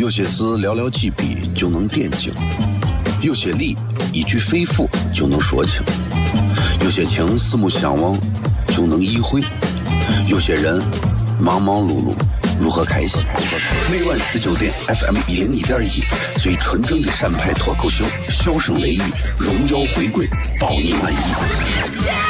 有些事寥寥几笔就能点睛，有些理一句肺腑就能说清，有些情四目相望就能意会，有些人忙忙碌碌如何开心？每晚十九点，FM 一零一点一，最纯正的陕派脱口秀，笑声雷雨，荣耀回归，包你满意。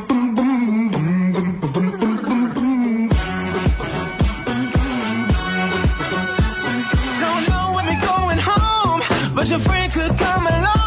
your friend could come along.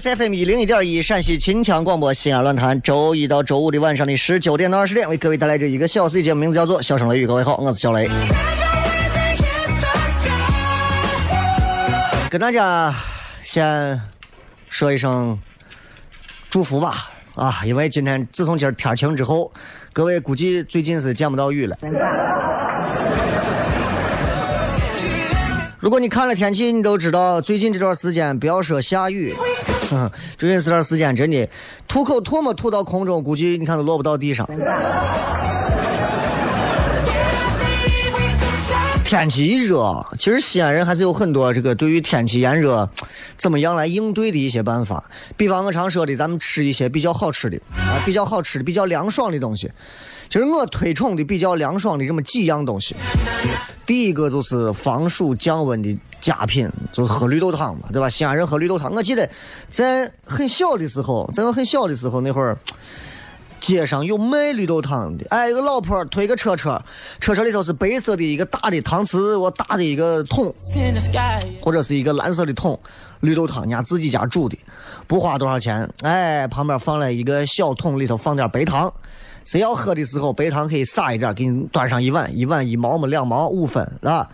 FM 一零一点一陕西秦腔广播西安论坛，周一到周五的晚上的十九点到二十点，为各位带来这一个小时的节目，名字叫做《笑声雷雨》。各位好，我是小雷，跟大家先说一声祝福吧啊！因为今天自从今儿天晴之后，各位估计最近是见不到雨了。如果你看了天气，你都知道最近这段时间不要说下雨，哼，最近这段时间真的吐口唾沫吐到空中，估计你看都落不到地上。天气一热，其实西安人还是有很多这个对于天气炎热怎么样来应对的一些办法。比方我常说的，咱们吃一些比较好吃的啊，比较好吃的、比较凉爽的东西。其实我推崇的比较凉爽的这么几样东西。第一个就是防暑降温的佳品，就是喝绿豆汤嘛，对吧？西安人喝绿豆汤，我记得在很小的时候，在我很小的时候那会儿。街上有卖绿豆汤的，哎，一个老婆推个车车，车车里头是白色的一个大的搪瓷，我大的一个桶，或者是一个蓝色的桶，绿豆汤人家自己家煮的，不花多少钱，哎，旁边放了一个小桶，里头放点白糖，谁要喝的时候白糖可以撒一点，给你端上一碗，一碗一毛么两毛五分，啊，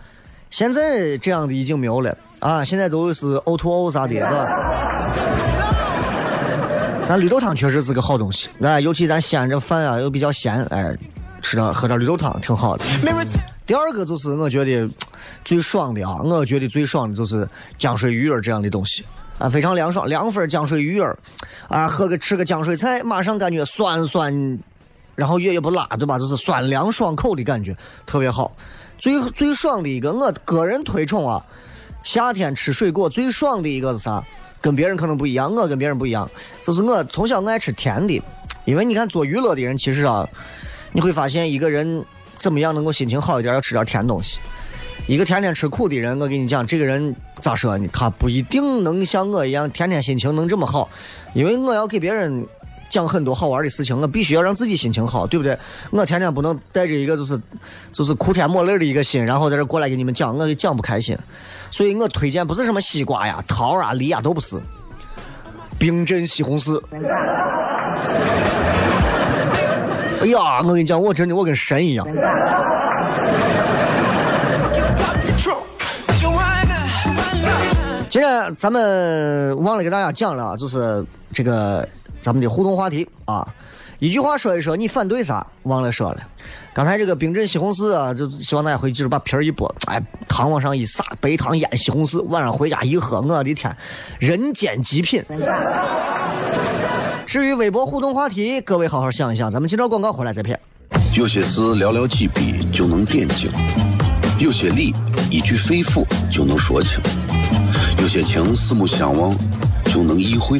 现在这样的已经没有了啊，现在都是 O to O 啥的，是吧？但绿豆汤确实是个好东西，哎，尤其咱西安这饭啊又比较咸，哎，吃点喝点绿豆汤挺好的。第二个就是我觉得最爽的啊，我觉得最爽的就是浆水鱼儿这样的东西啊，非常凉爽，凉粉浆水鱼儿啊，喝个吃个浆水菜，马上感觉酸酸，然后也也不辣，对吧？就是酸凉爽口的感觉，特别好。最最爽的一个，我个人推崇啊，夏天吃水果最爽的一个是啥？跟别人可能不一样，我跟别人不一样，就是我从小爱吃甜的，因为你看做娱乐的人，其实啊，你会发现一个人怎么样能够心情好一点，要吃点甜东西。一个天天吃苦的人，我跟你讲，这个人咋说呢？他不一定能像我一样天天心情能这么好，因为我要给别人讲很多好玩的事情，我必须要让自己心情好，对不对？我天天不能带着一个就是就是哭天抹泪的一个心，然后在这过来给你们讲，我讲不开心。所以我推荐不是什么西瓜呀、桃啊、梨啊都不是，冰镇西红柿。哎呀，我跟你讲，我真的我跟神一样。今天咱们忘了给大家讲了，就是这个咱们的互动话题啊，一句话说一说你反对啥，忘了说了。刚才这个冰镇西红柿啊，就希望大家回去就是把皮儿一剥，哎，糖往上一撒，白糖腌西红柿，晚上回家一喝，我的天，人间极品。至于微博互动话题，各位好好想一想，咱们今朝广告回来再片。有些事寥寥几笔就能点睛，有些理一句肺腑就能说清，有些情四目相望就能意会，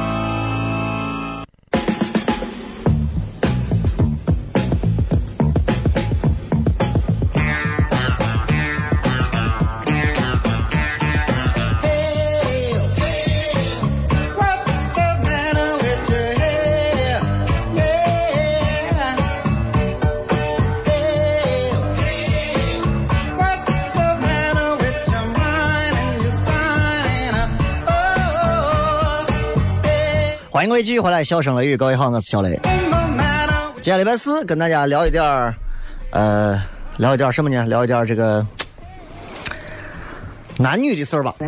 欢迎各位继续回来，笑声雷雨，各位好，我是小雷。今天礼拜四，跟大家聊一点儿，呃，聊一点儿什么呢？聊一点儿这个 男女的事儿吧。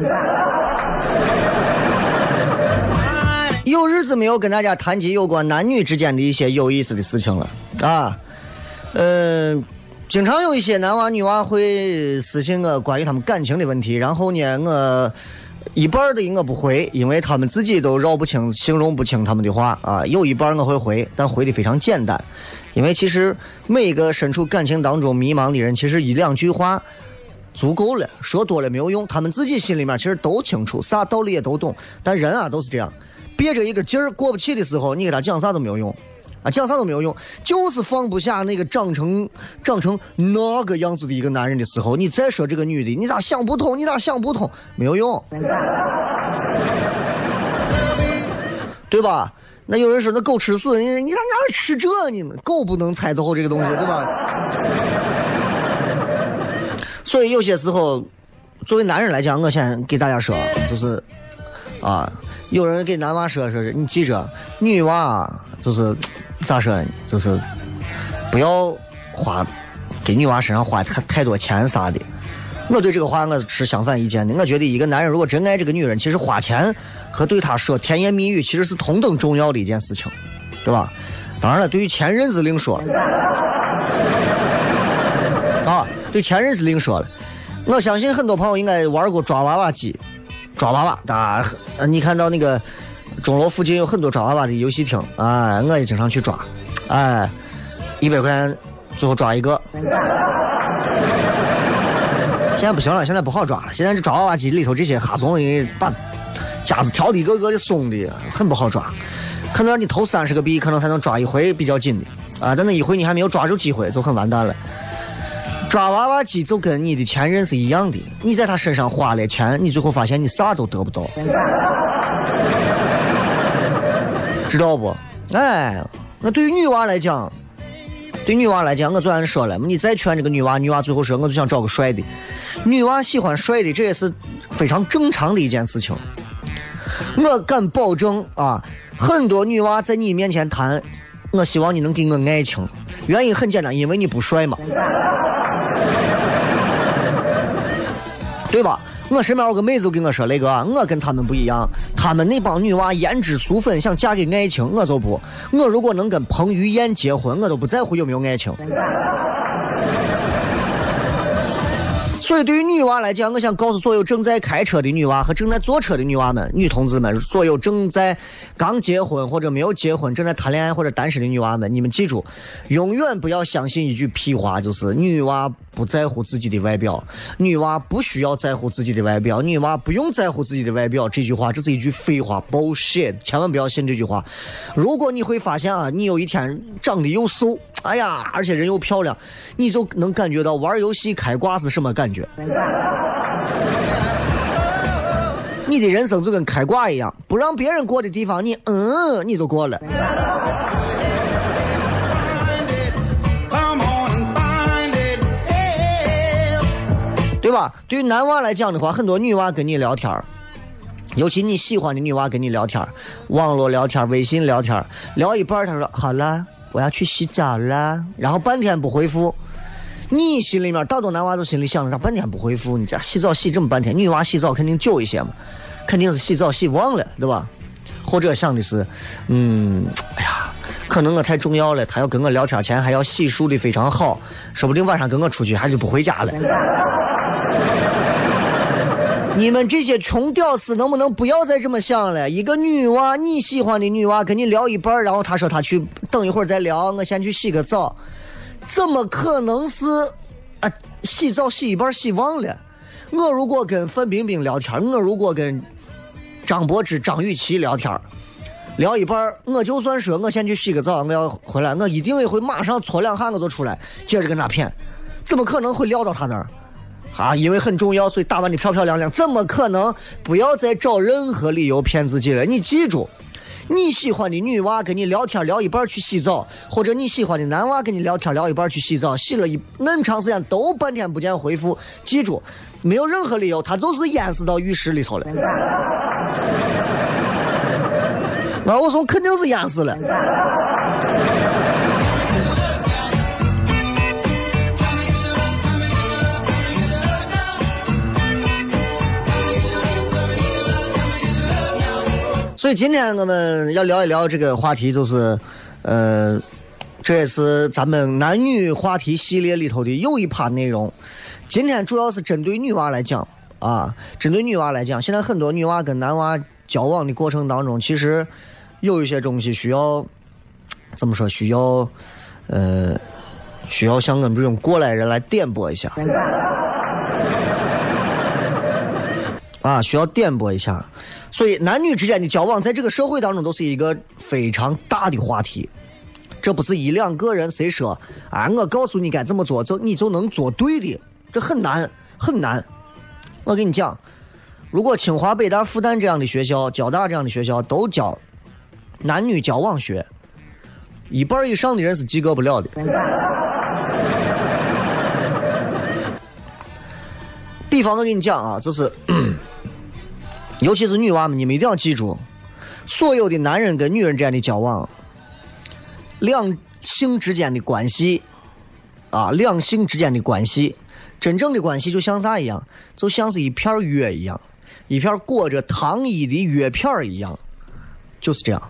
有日子没有跟大家谈及有关男女之间的一些有意思的事情了啊。呃，经常有一些男娃女娃会私信我关于他们感情的问题，然后呢，我。一半的我不回，因为他们自己都绕不清、形容不清他们的话啊。有一半我会回，但回的非常简单，因为其实每一个身处感情当中迷茫的人，其实一两句话足够了，说多了没有用。他们自己心里面其实都清楚，啥道理也都懂。但人啊都是这样，憋着一个劲儿过不去的时候，你给他讲啥都没有用啊，讲啥都没有用，就是放不下那个长成长成那个样子的一个男人的时候，你再说这个女的，你咋想不通？你咋想不通？没有用。对吧？那有人说那狗吃屎，你你咋哪吃这呢？狗不能猜透这个东西，对吧？所以有些时候，作为男人来讲，我先给大家说，就是啊，有人给男娃说说，你记着，女娃就是咋说呢？就是不要花给女娃身上花太太多钱啥的。我对这个话我是持相反意见的。我觉得一个男人如果真爱这个女人，其实花钱和对她说甜言蜜语其实是同等重要的一件事情，对吧？当然了，对于前任是另说了，啊，对前任是另说了。我相信很多朋友应该玩过抓娃娃机，抓娃娃，啊，你看到那个钟楼附近有很多抓娃娃的游戏厅，哎，我也经常去抓，哎，一百块钱最后抓一个。现在不行了，现在不好抓了。现在这抓娃娃机里头这些哈怂的，把夹子挑的一个个的松的，很不好抓。可能你投三十个币，可能才能抓一回比较紧的啊。但那一回你还没有抓住机会，就很完蛋了。抓娃娃机就跟你的前任是一样的，你在他身上花了钱，你最后发现你啥都得不到，知道不？哎，那对于女娃来讲。对女娃来讲，我昨天说了，你再劝这个女娃，女娃最后说，我就想找个帅的。女娃喜欢帅的，这也是非常正常的一件事情。我敢保证啊，很多女娃在你面前谈，我希望你能给我爱情。原因很简单，因为你不帅嘛，对吧？我身边有个妹子跟我说：“雷哥，我跟他们不一样，他们那帮女娃胭脂俗粉，想嫁给爱情，我就不。我如果能跟彭于晏结婚，我都不在乎有没有爱情。所以，对于女娃来讲，我想告诉所有正在开车的女娃和正在坐车的女娃们、女同志们，所有正在刚结婚或者没有结婚、正在谈恋爱或者单身的女娃们，你们记住，永远不要相信一句屁话，就是女娃不在乎自己的外表，女娃不需要在乎自己的外表，女娃不用在乎自己的外表。这句话，这是一句废话，bullshit，千万不要信这句话。如果你会发现啊，你有一天长得又瘦，哎呀，而且人又漂亮，你就能感觉到玩游戏开挂是什么感觉。你的人生就跟开挂一样，不让别人过的地方，你嗯，你就过了。对吧？对于男娃来讲的话，很多女娃跟你聊天尤其你喜欢的女娃跟你聊天网络聊天微信聊天聊一半儿，她说好了，我要去洗澡了，然后半天不回复。你心里面，大多男娃都心里想着，咋半天不回复？你这洗澡洗这么半天，女娃洗澡肯定久一些嘛，肯定是洗澡洗忘了，对吧？或者想的是，嗯，哎呀，可能我太重要了，他要跟我聊天前还要洗漱的非常好，说不定晚上跟我出去还就不回家了。你们这些穷屌丝能不能不要再这么想了？一个女娃，你喜欢的女娃跟你聊一半，然后她说她去等一会儿再聊，我先去洗个澡，怎么可能是啊？洗澡洗一半洗忘了。我如果跟范冰冰聊天，我如果跟张柏芝、张雨绮聊天，聊一半，我就算说我先去洗个澡，我要回来，我一定也会马上搓两下我就出来，接着跟他谝，怎么可能会撂到他那儿？啊，因为很重要，所以打扮的漂漂亮亮，怎么可能？不要再找任何理由骗自己了。你记住，你喜欢的女娃跟你聊天聊一半去洗澡，或者你喜欢的男娃跟你聊天聊一半去洗澡，洗了一那么长时间都半天不见回复，记住，没有任何理由，他就是淹死到浴室里头了。那 我说肯定是淹死了。所以今天我们要聊一聊这个话题，就是，呃，这也是咱们男女话题系列里头的又一趴内容。今天主要是针对女娃来讲啊，针对女娃来讲，现在很多女娃跟男娃交往的过程当中，其实有一些东西需要怎么说？需要呃，需要像我们这种过来人来点拨一下。啊，需要点拨一下。所以，男女之间的交往，在这个社会当中都是一个非常大的话题。这不是一两个人谁说啊？我告诉你该怎么做，就你就能做对的，这很难很难。我跟你讲，如果清华、北大、复旦这样的学校、交大这样的学校都教男女交往学，一半以上的人是及格不了的。比方我跟你讲啊，就是。尤其是女娃们，你们一定要记住，所有的男人跟女人之间的交往，两性之间的关系，啊，两性之间的关系，真正的关系就像啥一样？就像是一片药一样，一片裹着糖衣的药片儿一样，就是这样。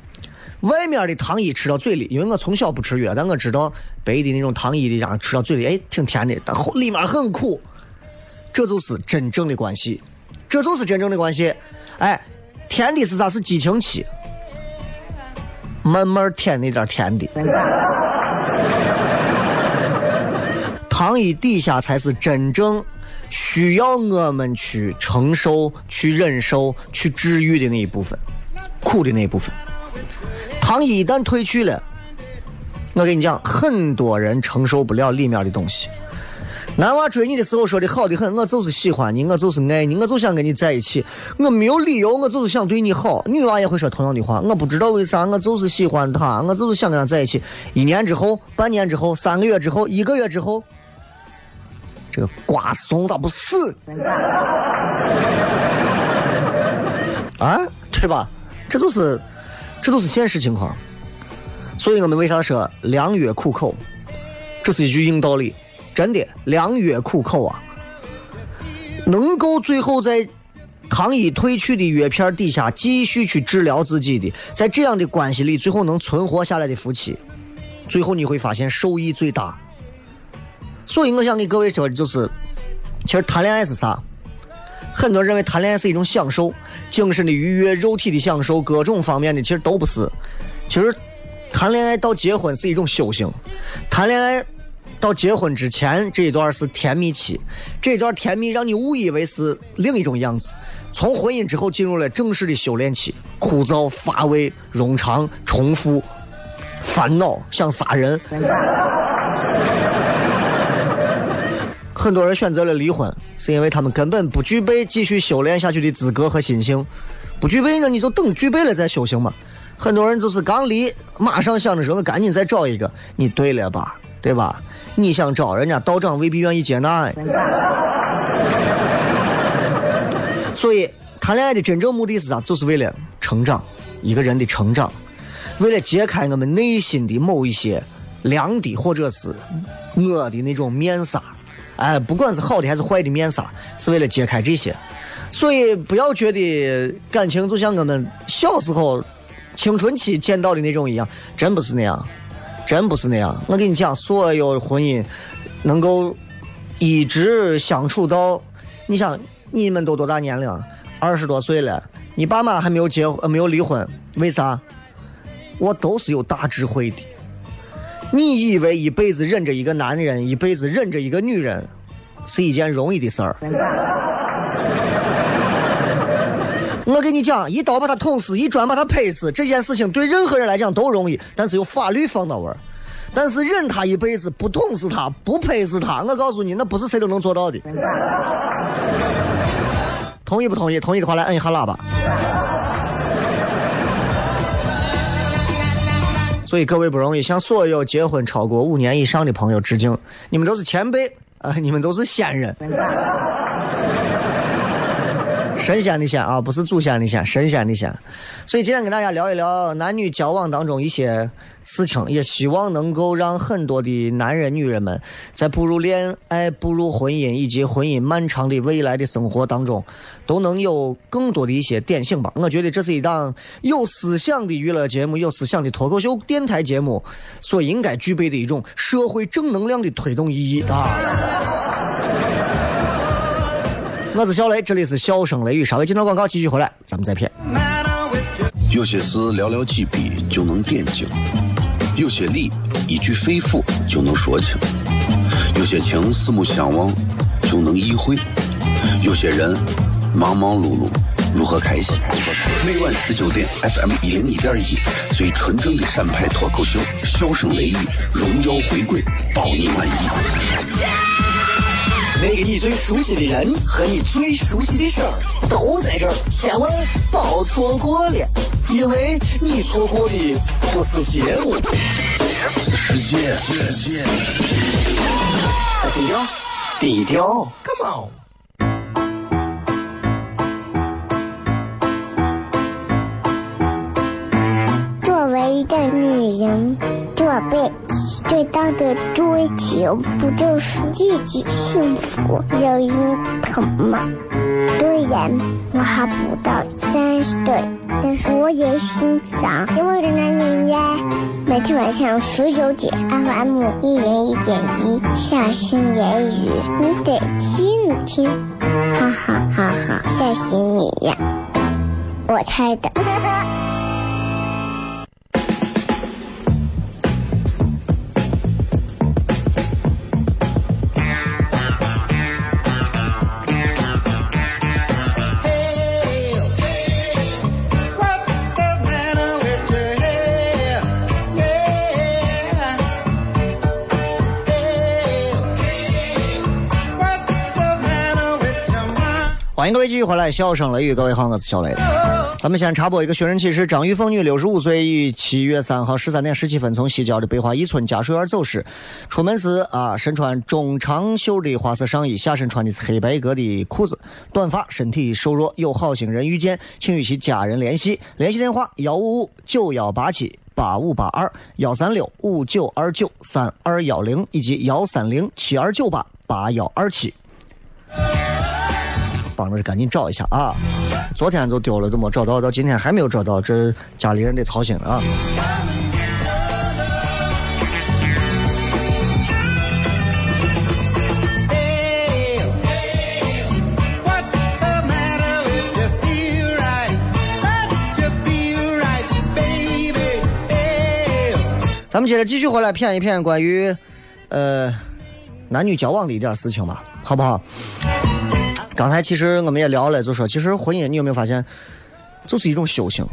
外面的糖衣吃到嘴里，因为我从小不吃药，但我知道白的那种糖衣的，然后吃到嘴里，哎，挺甜的，但后里面很苦。这就是真正的关系，这就是真正的关系。哎，甜的是啥？是激情期，慢慢舔那点甜的。糖衣底下才是真正需要我们去承受、去忍受、去治愈的那一部分，苦的那一部分。糖衣一旦褪去了，我跟你讲，很多人承受不了里面的东西。男娃追你的时候说的好的很，我就是喜欢你，我就是爱你，我就想跟你在一起，我没有理由，我就是想对你好。女娃也会说同样的话，我不知道为啥，我就是喜欢他，我就是想跟他在一起。一年之后，半年之后，三个月之后，一个月之后，这个瓜怂咋不死？啊，对吧？这就是，这就是现实情况。所以我们为啥说良药苦口？这是一句硬道理。真的，良药苦口啊！能够最后在糖衣褪去的药片底下继续去治疗自己的，在这样的关系里最后能存活下来的夫妻，最后你会发现受益最大。所以我想给各位说的就是，其实谈恋爱是啥？很多人认为谈恋爱是一种享受，精神的愉悦、肉体的享受，各种方面的其实都不是。其实谈恋爱到结婚是一种修行，谈恋爱到结婚之前这一段是甜蜜期，这段甜蜜让你误以为是另一种样子。从婚姻之后进入了正式的修炼期，枯燥、乏味、冗长、重复、烦恼，想杀人。很多人选择了离婚，是因为他们根本不具备继续修炼下去的资格和心性。不具备呢，你就等具备了再修行嘛。很多人就是刚离，马上想着说，我赶紧再找一个。你对了吧？对吧？你想找人家道长未必愿意接纳。所以，谈恋爱的真正目的是啥？就是为了成长，一个人的成长，为了揭开我们内心的某一些凉的或者是恶的那种面纱。哎，不管是好的还是坏的面纱，是为了揭开这些。所以，不要觉得感情就像我们小时候青春期见到的那种一样，真不是那样，真不是那样。我跟你讲，所有婚姻能够一直相处到，你想。你们都多大年龄？二十多岁了，你爸妈还没有结没有离婚，为啥？我都是有大智慧的。你以为一辈子忍着一个男人，一辈子忍着一个女人，是一件容易的事儿？我跟你讲，一刀把他捅死，一砖把他拍死，这件事情对任何人来讲都容易，但是有法律放到位。但是忍他一辈子，不捅死他，不拍死他，我告诉你，那不是谁都能做到的。同意不同意？同意的话来摁一下喇叭。所以各位不容易，向所有结婚超过五年以上的朋友致敬，你们都是前辈啊，你们都是先人。神仙的仙啊，不是祖先的仙，神仙的仙。所以今天跟大家聊一聊男女交往当中一些事情，也希望能够让很多的男人、女人们在步入恋爱、步入婚姻以及婚姻漫长的未来的生活当中，都能有更多的一些点醒吧。我觉得这是一档有思想的娱乐节目，有思想的脱口秀电台节目所应该具备的一种社会正能量的推动意义啊。我是小雷，这里是笑声雷雨。稍微进段广告，继续回来，咱们再片。有些事寥寥几笔就能点睛，有些理一句肺腑就能说清，有些情四目相望就能意会，有些人忙忙碌碌如何开心？每晚十九点，FM 一零一点一，最纯正的陕派脱口秀，笑声雷雨，荣耀回归，保你满意。那个你最熟悉的人和你最熟悉的事儿都在这儿，千万别错过了，因为你错过的不是节目，世界。低调，低调，Come on。作为一个女人，做背。最大的追求不就是自己幸福、有人疼吗？虽然我还不到三十岁，但是我也心脏因为的男人呀。每天晚上十九点，FM 一人一点一，下心言语，你得听听，哈哈哈哈，吓死你呀！我猜的。欢迎各位继续回来，笑声雷雨，各位好，我是小雷。咱们先插播一个寻人启事：张玉凤女，六十五岁，于七月三号十三点十七分从西郊的北华一村家属院走失。出门时啊，身穿中长袖的花色上衣，下身穿的是黑白格的裤子，短发，身体瘦弱。有好心人遇见，请与其家人联系。联系电话：幺五五九幺八七八五八二幺三六五九二九三二幺零以及幺三零七二九八八幺二七。帮着赶紧找一下啊。昨天就丢了都没找到到今天还没有找到这家里人得操心了啊。咱们接着继续回来骗一骗关于呃男女交往的一点事情吧好不好？刚才其实我们也聊了，就说其实婚姻你有没有发现，就是一种修行。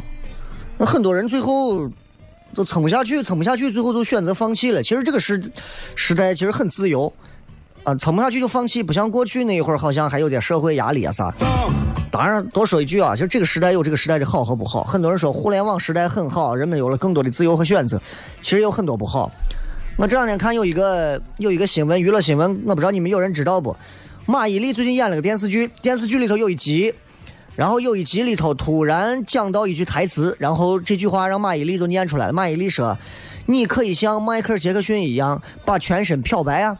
那很多人最后都撑不下去，撑不下去，最后就选择放弃了。其实这个时时代其实很自由啊，撑不下去就放弃，不像过去那一会儿好像还有点社会压力啊啥。当然，多说一句啊，就这个时代有这个时代的好和不好。很多人说互联网时代很好，人们有了更多的自由和选择，其实有很多不好。我这两天看有一个有一个新闻，娱乐新闻，我不知道你们有人知道不？马伊琍最近演了个电视剧，电视剧里头有一集，然后有一集里头突然讲到一句台词，然后这句话让马伊琍就念出来了。马伊琍说：“你可以像迈克尔·杰克逊一样把全身漂白啊！”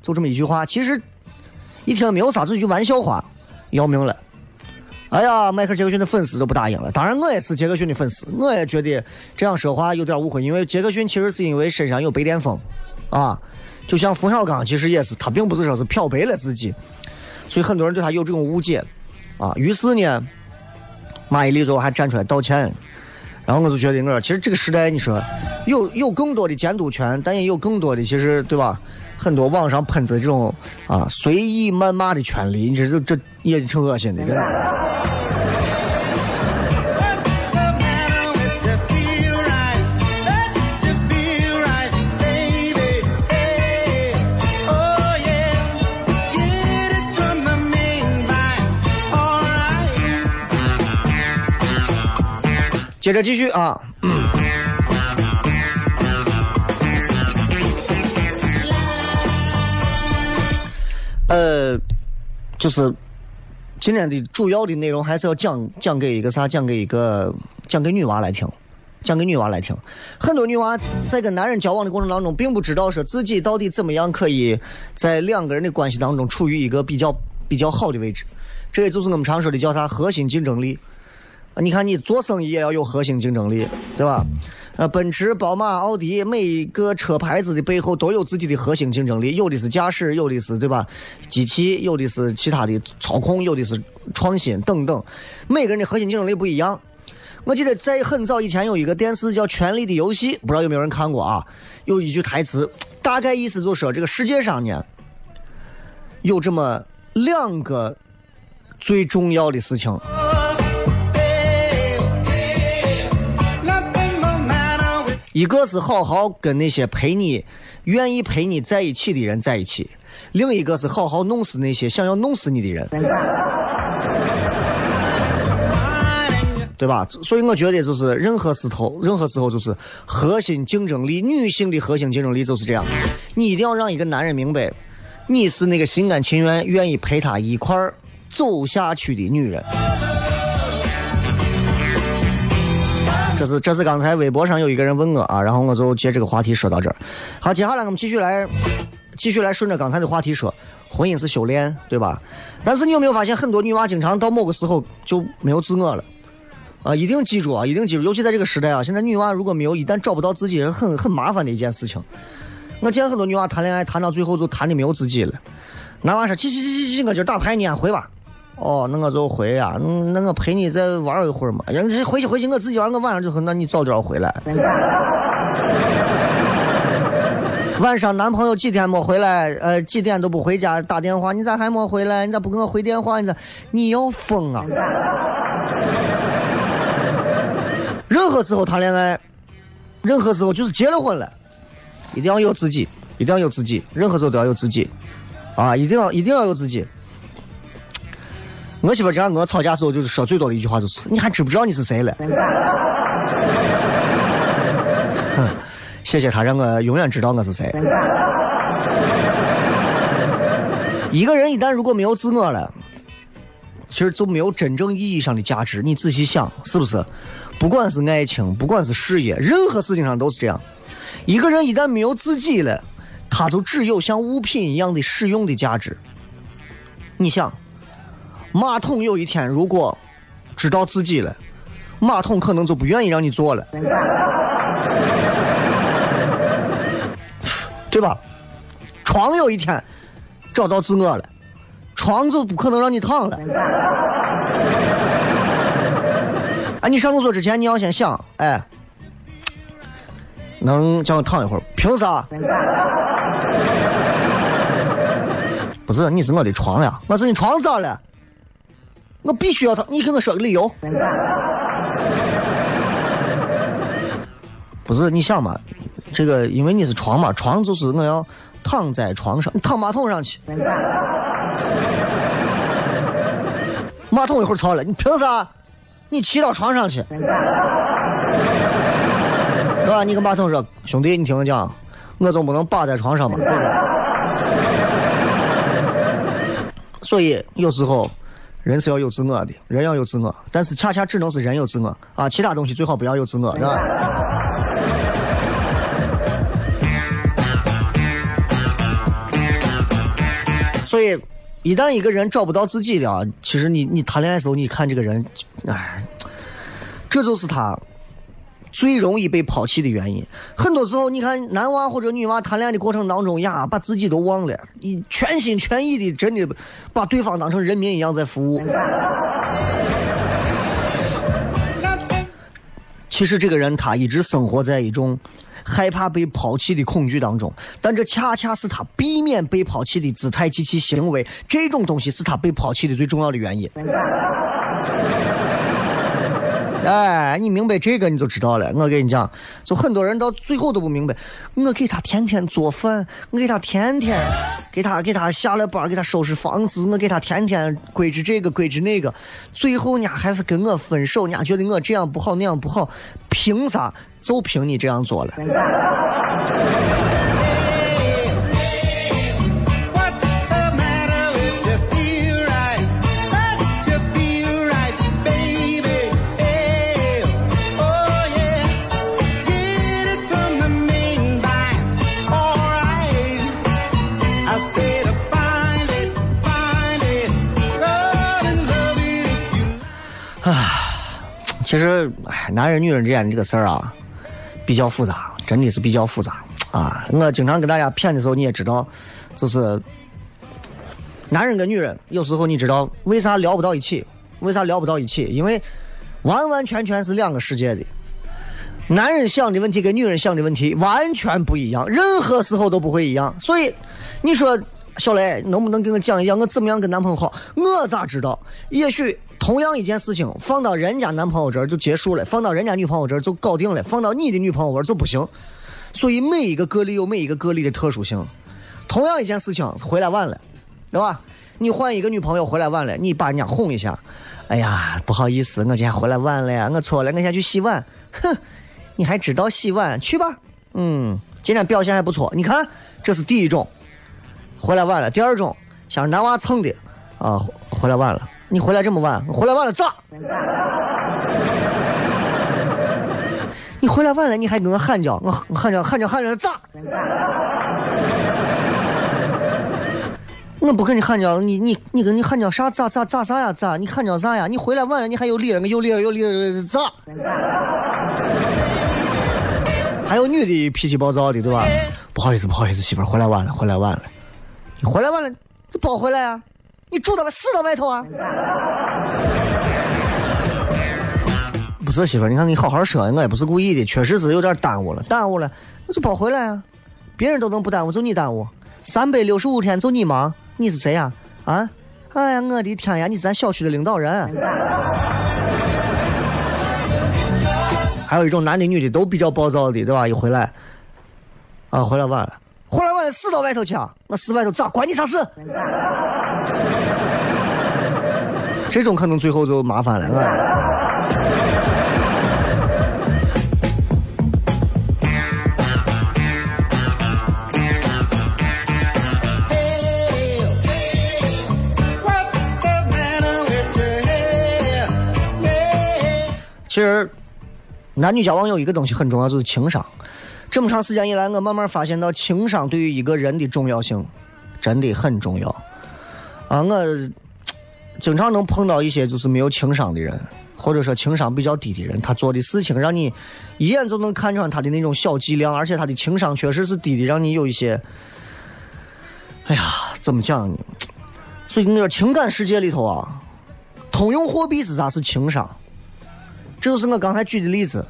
就这么一句话，其实一听没有啥，就一句玩笑话，要命了。哎呀，迈克尔·杰克逊的粉丝都不答应了。当然，我也是杰克逊的粉丝，我也觉得这样说话有点误会，因为杰克逊其实是因为身上有白癜风，啊。就像冯小刚，其实也是他并不是说是漂白了自己，所以很多人对他有这种误解，啊，于是呢，马伊琍最后还站出来道歉，然后我就觉得，我说其实这个时代，你说有有更多的监督权，但也有更多的其实对吧？很多网上喷子这种啊随意谩骂的权利，你这这也挺恶心的。接着继续啊，呃，就是今天的主要的内容还是要讲讲给一个啥？讲给一个讲给女娃来听，讲给女娃来听。很多女娃在跟男人交往的过程当中，并不知道说自己到底怎么样可以在两个人的关系当中处于一个比较比较好的位置。这也就是我们常说的叫啥核心竞争力。你看，你做生意也要有核心竞争力，对吧？呃，奔驰、宝马、奥迪，每一个车牌子的背后都有自己的核心竞争力，有的是驾驶，有的是对吧？机器，有的是其他的操控，有的是创新等等。每个人的核心竞争力不一样。我记得在很早以前有一个电视叫《权力的游戏》，不知道有没有人看过啊？有一句台词，大概意思就是说，这个世界上呢，有这么两个最重要的事情。一个是好好跟那些陪你、愿意陪你在一起的人在一起，另一个是好好弄死那些想要弄死你的人，对吧？所以我觉得就是任何时候，任何时候就是核心竞争力，女性的核心竞争力就是这样。你一定要让一个男人明白，你是那个心甘情愿、愿意陪他一块儿走下去的女人。这是这是刚才微博上有一个人问我啊，然后我就接这个话题说到这儿。好，接下来我们继续来继续来顺着刚才的话题说，婚姻是修炼，对吧？但是你有没有发现，很多女娃经常到某个时候就没有自我了啊？一定记住啊，一定记住，尤其在这个时代啊，现在女娃如果没有一旦找不到自己，很很麻烦的一件事情。我见很多女娃谈恋爱谈到最后就谈的没有自己了。男娃说：去去去去去，我今儿打牌你先回吧。哦，那我就回呀，那我陪你再玩一会儿嘛。人家回去回去，我自己玩，我晚上就说，那你早点回来。晚上男朋友几天没回来，呃，几点都不回家打电话，你咋还没回来？你咋不给我回电话？你咋？你要疯啊！任何时候谈恋爱，任何时候就是结了婚了，一定要有自己，一定要有自己，任何时候都要有自己，啊，一定要一定要有自己。我媳妇这样跟我吵架时候，就是说最多的一句话就是：“你还知不知道你是谁了？” 哼，谢谢他让我永远知道我是谁。一个人一旦如果没有自我了，其实就没有真正意义上的价值。你仔细想，是不是？不管是爱情，不管是事业，任何事情上都是这样。一个人一旦没有自己了，他就只有像物品一样的使用的价值。你想？马桶有一天如果知道自己了，马桶可能就不愿意让你坐了，对吧？床有一天找到自我了，床就不可能让你躺了。啊，你上厕所之前你要先想，哎，能叫我躺一会儿？凭啥？不是，你是我的床呀，我是你床咋了？我必须要躺，你给我说个理由。不是，你想嘛，这个因为你是床嘛，床就是我要躺在床上，你躺马桶上去。马桶一会儿吵了，你凭啥？你骑到床上去，对吧？你跟马桶说，兄弟，你听我讲，我总不能扒在床上嘛，对不对？所以有时候人是要有自我的，人要有自我，但是恰恰只能是人有自我啊，其他东西最好不要有自我，是吧？所以，一旦一个人找不到自己的，其实你你谈恋爱的时候，你看这个人，哎，这就是他最容易被抛弃的原因。很多时候，你看男娃或者女娃谈恋爱的过程当中呀，把自己都忘了，你全心全意的真的把对方当成人民一样在服务。其实这个人他一直生活在一种害怕被抛弃的恐惧当中，但这恰恰是他避免被抛弃的姿态及其行为，这种东西是他被抛弃的最重要的原因。哎，你明白这个你就知道了。我跟你讲，就很多人到最后都不明白，我给他天天做饭，我给他天天 给他给他下了班给他收拾房子，我给他天天规制这个规制那个，最后人家还跟我分手，人家觉得我这样不好那样不好，凭啥？就凭你这样做了。其实，哎，男人女人之间这个事儿啊，比较复杂，真的是比较复杂啊。我经常跟大家谝的时候，你也知道，就是男人跟女人有时候你知道为啥聊不到一起？为啥聊不到一起？因为完完全全是两个世界的。男人想的问题跟女人想的问题完全不一样，任何时候都不会一样。所以，你说小雷能不能给我讲一讲我怎么样跟男朋友好？我咋知道？也许同样一件事情放到人家男朋友这儿就结束了，放到人家女朋友这儿就搞定了，放到你的女朋友这儿就不行。所以每一个个例有每一个个。例的特殊性。同样一件事情回来晚了，对吧？你换一个女朋友回来晚了，你把人家哄一下，哎呀，不好意思，我今天回来晚了呀，我错了，我先去洗碗。哼，你还知道洗碗？去吧。嗯，今天表现还不错。你看，这是第一种，回来晚了。第二种，像是男娃蹭的，啊，回来晚了。你回来这么晚，回来晚了咋？你回来晚了，你还跟我喊叫，我喊叫喊叫喊叫咋？我不跟你喊叫，你你你跟你喊叫啥咋咋咋啥呀咋？你喊叫啥呀？你回来晚了，你还有理了，有理了有理了咋？还有女的脾气暴躁的，对吧？不好意思不好意思，媳妇回来晚了，回来晚了。你回来晚了，这不回来啊！你住到死到外头啊！不是媳妇，你看你好好说，我也不是故意的，确实是有点耽误了，耽误了，那就不回来啊！别人都能不耽误，就你耽误。三百六十五天就你忙，你是谁呀、啊？哎呀，我的天呀！你是咱小区的领导人。还有一种男的女的都比较暴躁的，对吧？一回来，啊，回来晚了，回来晚了，死到外头去啊！那死外头咋？关你啥事？这种可能最后就麻烦了，啊。其实，男女交往有一个东西很重要，就是情商。这么长时间以来，我慢慢发现到情商对于一个人的重要性真的很重要。啊，我 经常能碰到一些就是没有情商的人，或者说情商比较低的人，他做的事情让你一眼就能看穿他的那种小伎俩，而且他的情商确实是低的，让你有一些，哎呀，怎么讲呢？所以那个情感世界里头啊，通用货币是啥？是情商。这就是我刚才举的例子，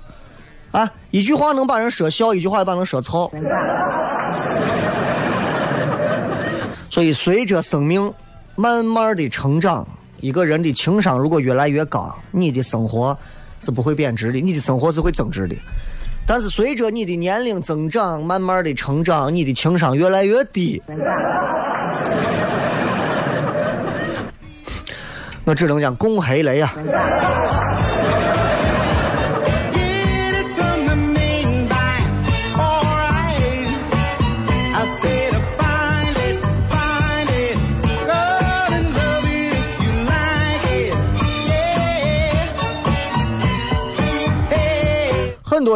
啊，一句话能把人说笑，一句话也把人说操。所以，随着生命慢慢的成长，一个人的情商如果越来越高，你的生活是不会贬值的，你的生活是会增值的。但是，随着你的年龄增长，慢慢的成长，你的情商越来越低。我只能讲恭喜雷呀！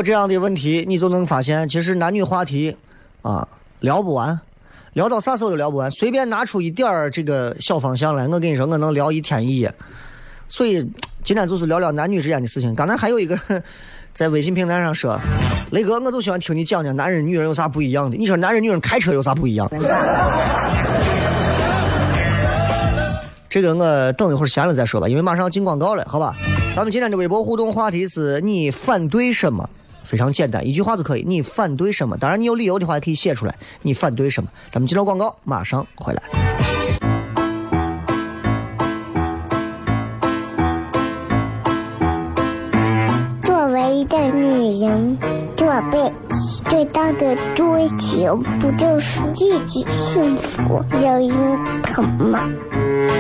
这样的问题，你就能发现，其实男女话题啊聊不完，聊到啥时候都聊不完。随便拿出一点儿这个小方向来，我跟你说，我能聊一天一夜。所以今天就是聊聊男女之间的事情。刚才还有一个人在微信平台上说：“雷哥，我就喜欢听你讲讲男人女人有啥不一样的。你说男人女人开车有啥不一样？”这个我等一会儿闲了再说吧，因为马上要进广告了，好吧？咱们今天的微博互动话题是你反对什么？非常简单，一句话就可以。你反对什么？当然，你有理由的话也可以写出来。你反对什么？咱们接到广告，马上回来。作为一个女人，做背最大的追求不就是自己幸福、有人疼吗？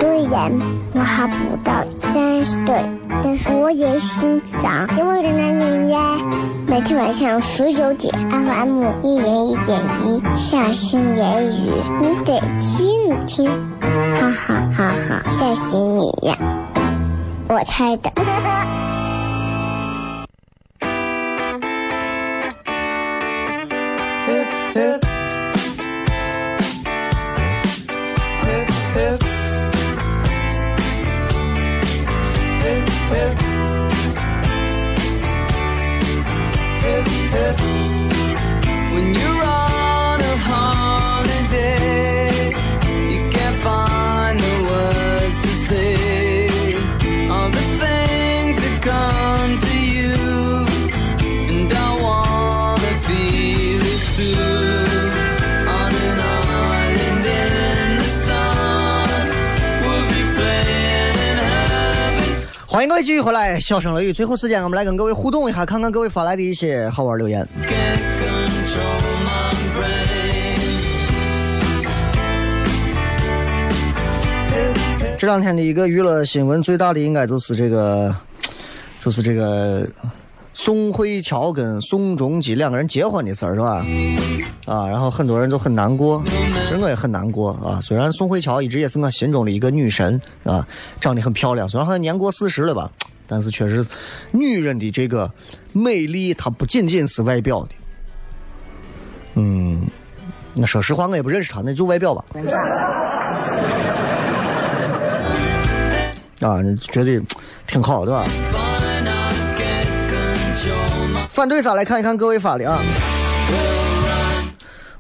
虽然我还不到三十岁，但是我也心脏因为的男人呀。每天晚上十九点，FM 一人一点一，下心言语，你得听听，哈哈哈哈，吓死你呀！我猜的。继续回来，笑声雷雨。最后时间，我们来跟各位互动一下，看看各位发来的一些好玩留言。这两天的一个娱乐新闻最大的应该就是这个，就是这个宋慧乔跟宋仲基两个人结婚的事儿，是吧？啊，然后很多人都很难过，其实我也很难过啊。虽然宋慧乔一直也是我心中的一个女神啊，长得很漂亮，虽然好像年过四十了吧，但是确实，女人的这个美丽，它不仅仅是外表的。嗯，那说实话，我也不认识她，那就外表吧。啊，觉得挺好，对吧？反对啥？来看一看各位发的啊。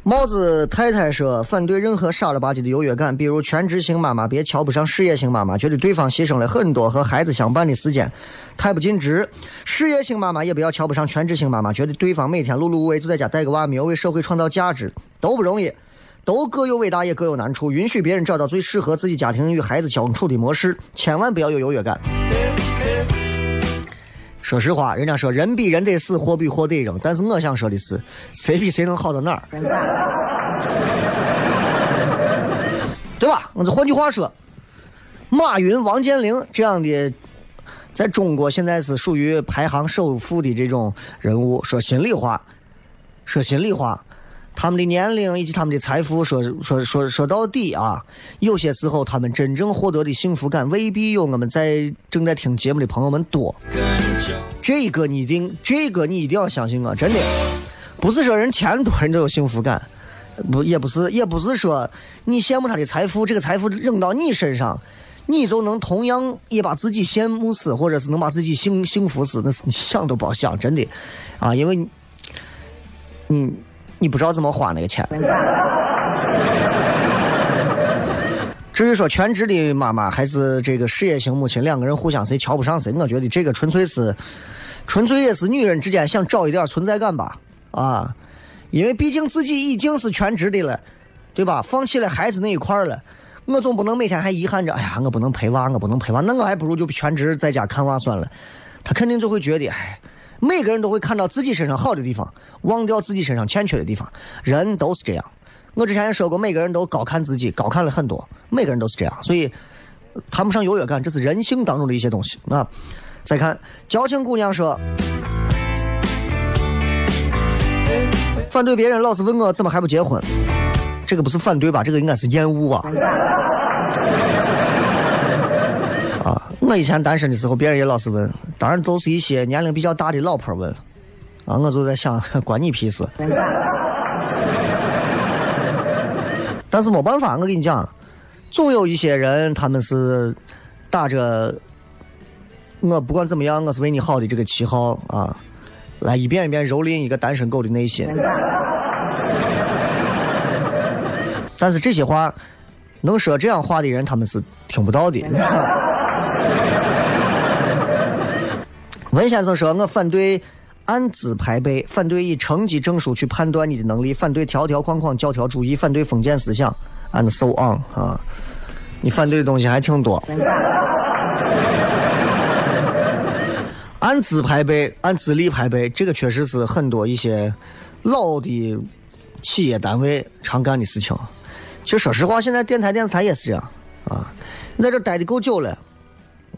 帽子太太说，反对任何傻了吧唧的优越感，比如全职型妈妈别瞧不上事业型妈妈，觉得对方牺牲了很多和孩子相伴的时间，太不尽职；事业型妈妈也不要瞧不上全职型妈妈，觉得对方每天碌碌无为就在家带个娃，没有为社会创造价值，都不容易。都各有伟大，也各有难处。允许别人找到最适合自己家庭与孩子相处的模式，千万不要有优越感。说实话，人家说人比人得死，货比货得扔，但是我想说的是，谁比谁能好到哪儿？对吧？我就换句话说，马云、王健林这样的，在中国现在是属于排行首富的这种人物。说心里话，说心里话，他们的年龄以及他们的财富，说说说说到底啊，有些时候他们真正获得的幸福感，未必有我们在正在听节目的朋友们多。这个你一定，这个你一定要相信我，真的，不是说人钱多人都有幸福感，不也不是，也不是说你羡慕他的财富，这个财富扔到你身上，你就能同样也把自己羡慕死，或者是能把自己幸幸福死，那是你想都不要想，真的，啊，因为你，你不知道怎么花那个钱。至于说全职的妈妈还是这个事业型母亲，两个人互相谁瞧不上谁，我觉得这个纯粹是纯粹也是女人之间想找一点存在感吧，啊，因为毕竟自己已经是全职的了，对吧？放弃了孩子那一块儿了，我总不能每天还遗憾着，哎呀，我不能陪娃，我不能陪娃，那我还不如就全职在家看娃算了。他肯定就会觉得，哎，每个人都会看到自己身上好的地方，忘掉自己身上欠缺的地方。人都是这样。我之前也说过，每个人都高看自己，高看了很多，每个人都是这样，所以谈不上优越感，这是人性当中的一些东西啊。再看矫情姑娘说，反对别人老是问我怎么还不结婚，这个不是反对吧？这个应该是厌恶吧？我以前单身的时候，别人也老是问，当然都是一些年龄比较大的老婆问，啊，我就在想，关你屁事。但是没办法，我跟你讲，总有一些人他们是打着我不管怎么样，我是为你好的这个旗号啊，来一遍一遍蹂躏一个单身狗的内心。但是这些话，能说这样话的人他们是听不到的。文先生说：“我反对按资排辈，反对以成绩证书去判断你的能力，反对条条框框教条主义，反对封建思想，and so on 啊！你反对的东西还挺多。按资排辈，按资历排辈，这个确实是很多一些老的企业单位常干的事情。其实说实话，现在电台、电视台也是这样啊。你在这待的够久了。”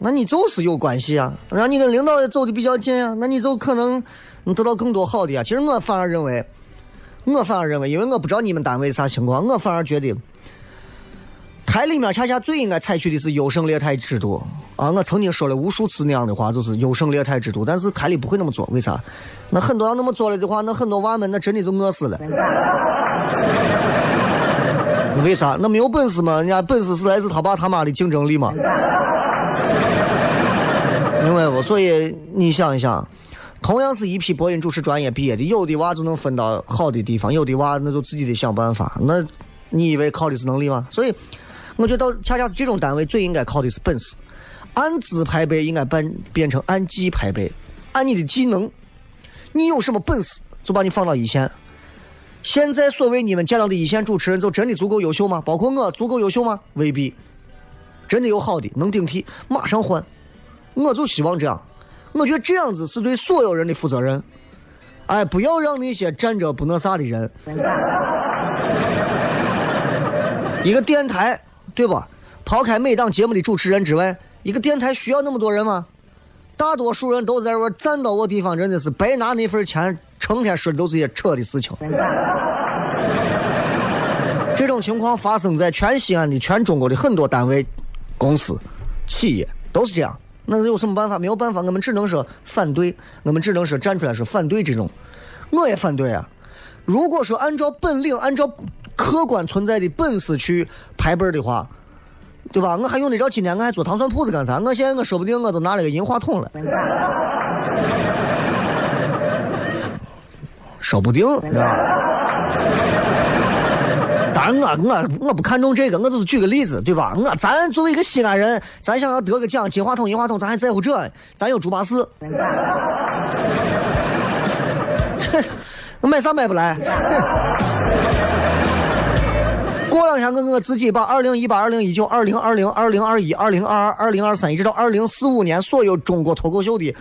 那你就是有关系啊，然后你跟领导也走的比较近啊，那你就可能能得到更多好的啊。其实我反而认为，我反而认为，因为我不知道你们单位啥情况，我反而觉得台里面恰恰最应该采取的是优胜劣汰制度啊。我曾经说了无数次那样的话，就是优胜劣汰制度，但是台里不会那么做，为啥？那很多要那么做了的话，那很多娃们那真的就饿死了。为啥？那没有本事嘛？人家本事是来自他爸他妈的竞争力嘛。所以你想一想，同样是一批播音主持专业毕业的，有的娃就能分到好的地方，有的娃那就自己得想办法。那你以为靠的是能力吗？所以我觉得恰恰是这种单位最应该靠的是本事，按资排辈应该变变成按技排辈，按你的技能，你有什么本事就把你放到一线。现在所谓你们见到的一线主持人，就真的足够优秀吗？包括我足够优秀吗？未必。真的有好的能顶替，马上换。我就希望这样，我觉得这样子是对所有人的负责任。哎，不要让那些站着不那啥的人。一个电台，对吧？抛开每档节目的主持人之外，一个电台需要那么多人吗？大多数人都在这站到我地方，真的是白拿那份钱，成天说的都是些扯的事情。这种情况发生在全西安的、全中国的很多单位。公司、企业都是这样，那有什么办法？没有办法，我们只能说反对，我们只能说站出来说反对这种。我也反对啊！如果说按照本领、按照客观存在的本事去排辈的话，对吧？我还用得着今天我还做糖蒜铺子干啥？我现在我说不定我都拿了个银话筒了，说不定，是吧？我我我不看重这个，我就是举个例子，对吧？我咱作为一个西安人，咱想要得个奖，金话筒、银话筒，咱还在乎这？咱有猪八四，我 买啥买不来？过两天我我自己把二零一八、二零一九、二零二零、二零二一、二零二二、二零二三，一直到二零四五年所有中国脱口秀的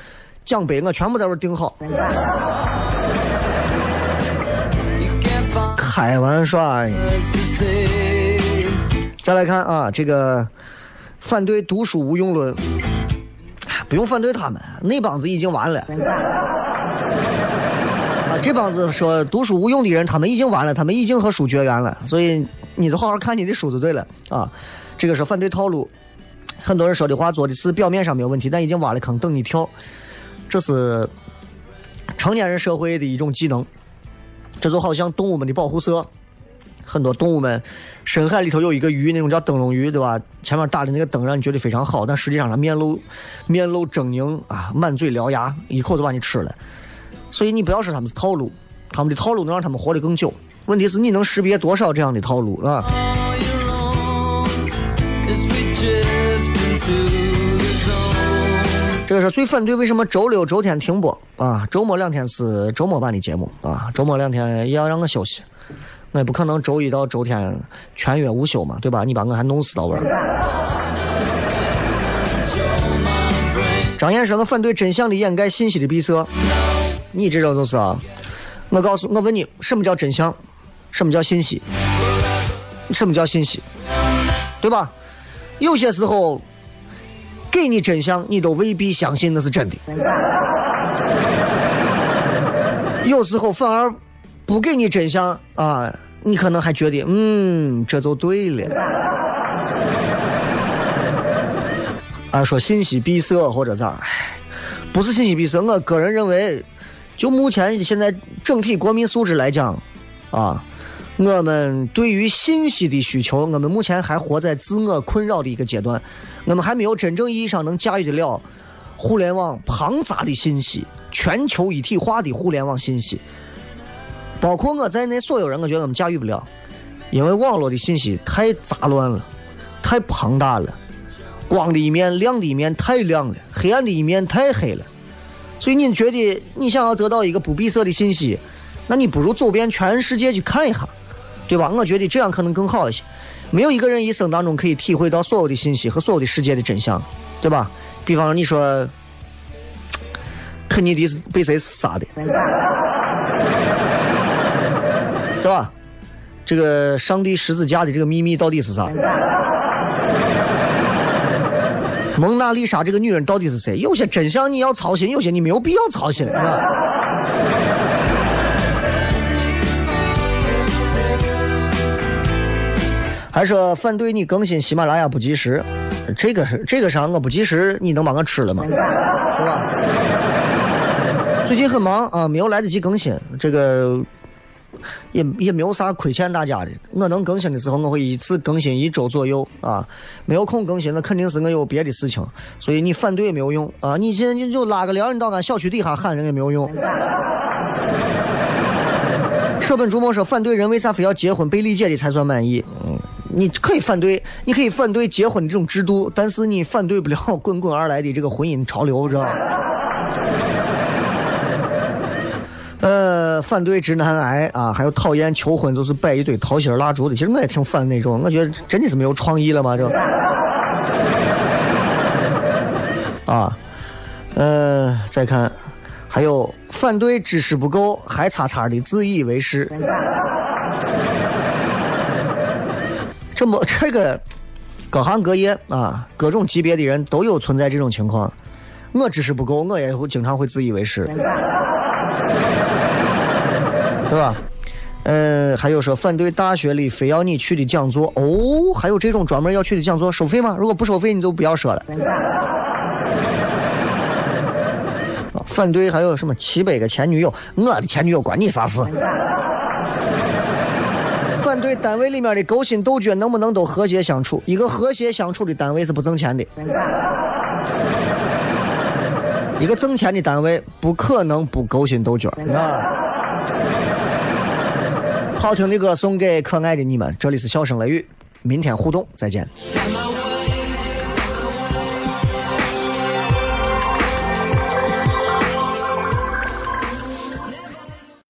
奖杯，我全部在这定好。开玩笑，再来看啊，这个反对读书无用论，不用反对他们，那帮子已经完了。啊，这帮子说读书无用的人，他们已经完了，他们已经和书绝缘了。所以你就好好看你的书就对了啊。这个是反对套路，很多人说的话做的事表面上没有问题，但已经挖了坑等你跳，这是成年人社会的一种技能。这就好像动物们的保护色，很多动物们，深海里头有一个鱼，那种叫灯笼鱼，对吧？前面打的那个灯让你觉得非常好，但实际上它面露面露狰狞啊，满嘴獠牙，一口就把你吃了。所以你不要说他们是套路，他们的套路能让他们活得更久。问题是你能识别多少这样的套路啊？这这个是最反对为什么周六周天停播啊？周末两天是周末版的节目啊，周末两天也要让我休息，我也不可能周一到周天全月无休嘛，对吧？你把我还弄死到位 张燕说：“我反对真相的掩盖，信息的闭塞。你这种就是啊，我告诉我问你，什么叫真相？什么叫信息？什么叫信息？对吧？有些时候。”给你真相，你都未必相信那是真的。有时候反而不给你真相啊，你可能还觉得嗯，这就对了。啊，说信息闭塞或者咋？不是信息闭塞，我个人认为，就目前现在整体国民素质来讲，啊，我们对于信息的需求，我们目前还活在自我困扰的一个阶段。我们还没有真正意义上能驾驭得了互联网庞杂的信息、全球一体化的互联网信息，包括我在内，所有人，我觉得我们驾驭不了，因为网络的信息太杂乱了，太庞大了，光的一面、亮的一面太亮了，黑暗的一面太黑了，所以你觉得你想要得到一个不闭塞的信息，那你不如走遍全世界去看一下，对吧？我觉得这样可能更好一些。没有一个人一生当中可以体会到所有的信息和所有的世界的真相，对吧？比方说，你说肯尼迪是被谁杀的，对吧？这个上帝十字架的这个秘密到底是啥？蒙娜丽莎这个女人到底是谁？有些真相你要操心，有些你没有必要操心，是吧？还说反对你更新喜马拉雅不及时，这个是这个啥？我不及时，你能把我吃了吗？对吧？最近很忙啊，没有来得及更新，这个也也没有啥亏欠大家的。我能更新的时候，我会一次更新一周左右啊。没有空更新，那肯定是我有别的事情。所以你反对也没有用啊。你现在你就拉个帘，你到俺小区底下喊人也没有用。舍本逐末说反对人为啥非要结婚被理解的才算满意？嗯。你可以反对，你可以反对结婚这种制度，但是你反对不了 滚滚而来的这个婚姻潮流，知道吧？呃，反对直男癌啊，还有讨厌求婚就是摆一堆桃心蜡烛的，其实我也挺烦那种，我觉得真的是没有创意了吗？这 啊，呃，再看，还有反对知识不够还叉叉的自以为是。这么 这个各行各业啊，各种级别的人都有存在这种情况。我知识不够，我也会经常会自以为是，对吧？呃，还有说反对大学里非要你去的讲座哦，还有这种专门要去的讲座收费吗？如果不收费，你就不要说了。反对还有什么七百个前女友？我的前女友关你啥事？反对单位里面的勾心斗角能不能都和谐相处？一个和谐相处的单位是不挣钱的，一个挣钱的单位不可能不勾心斗角。好听的歌送给可爱的你们，这里是笑声雷雨，明天互动再见。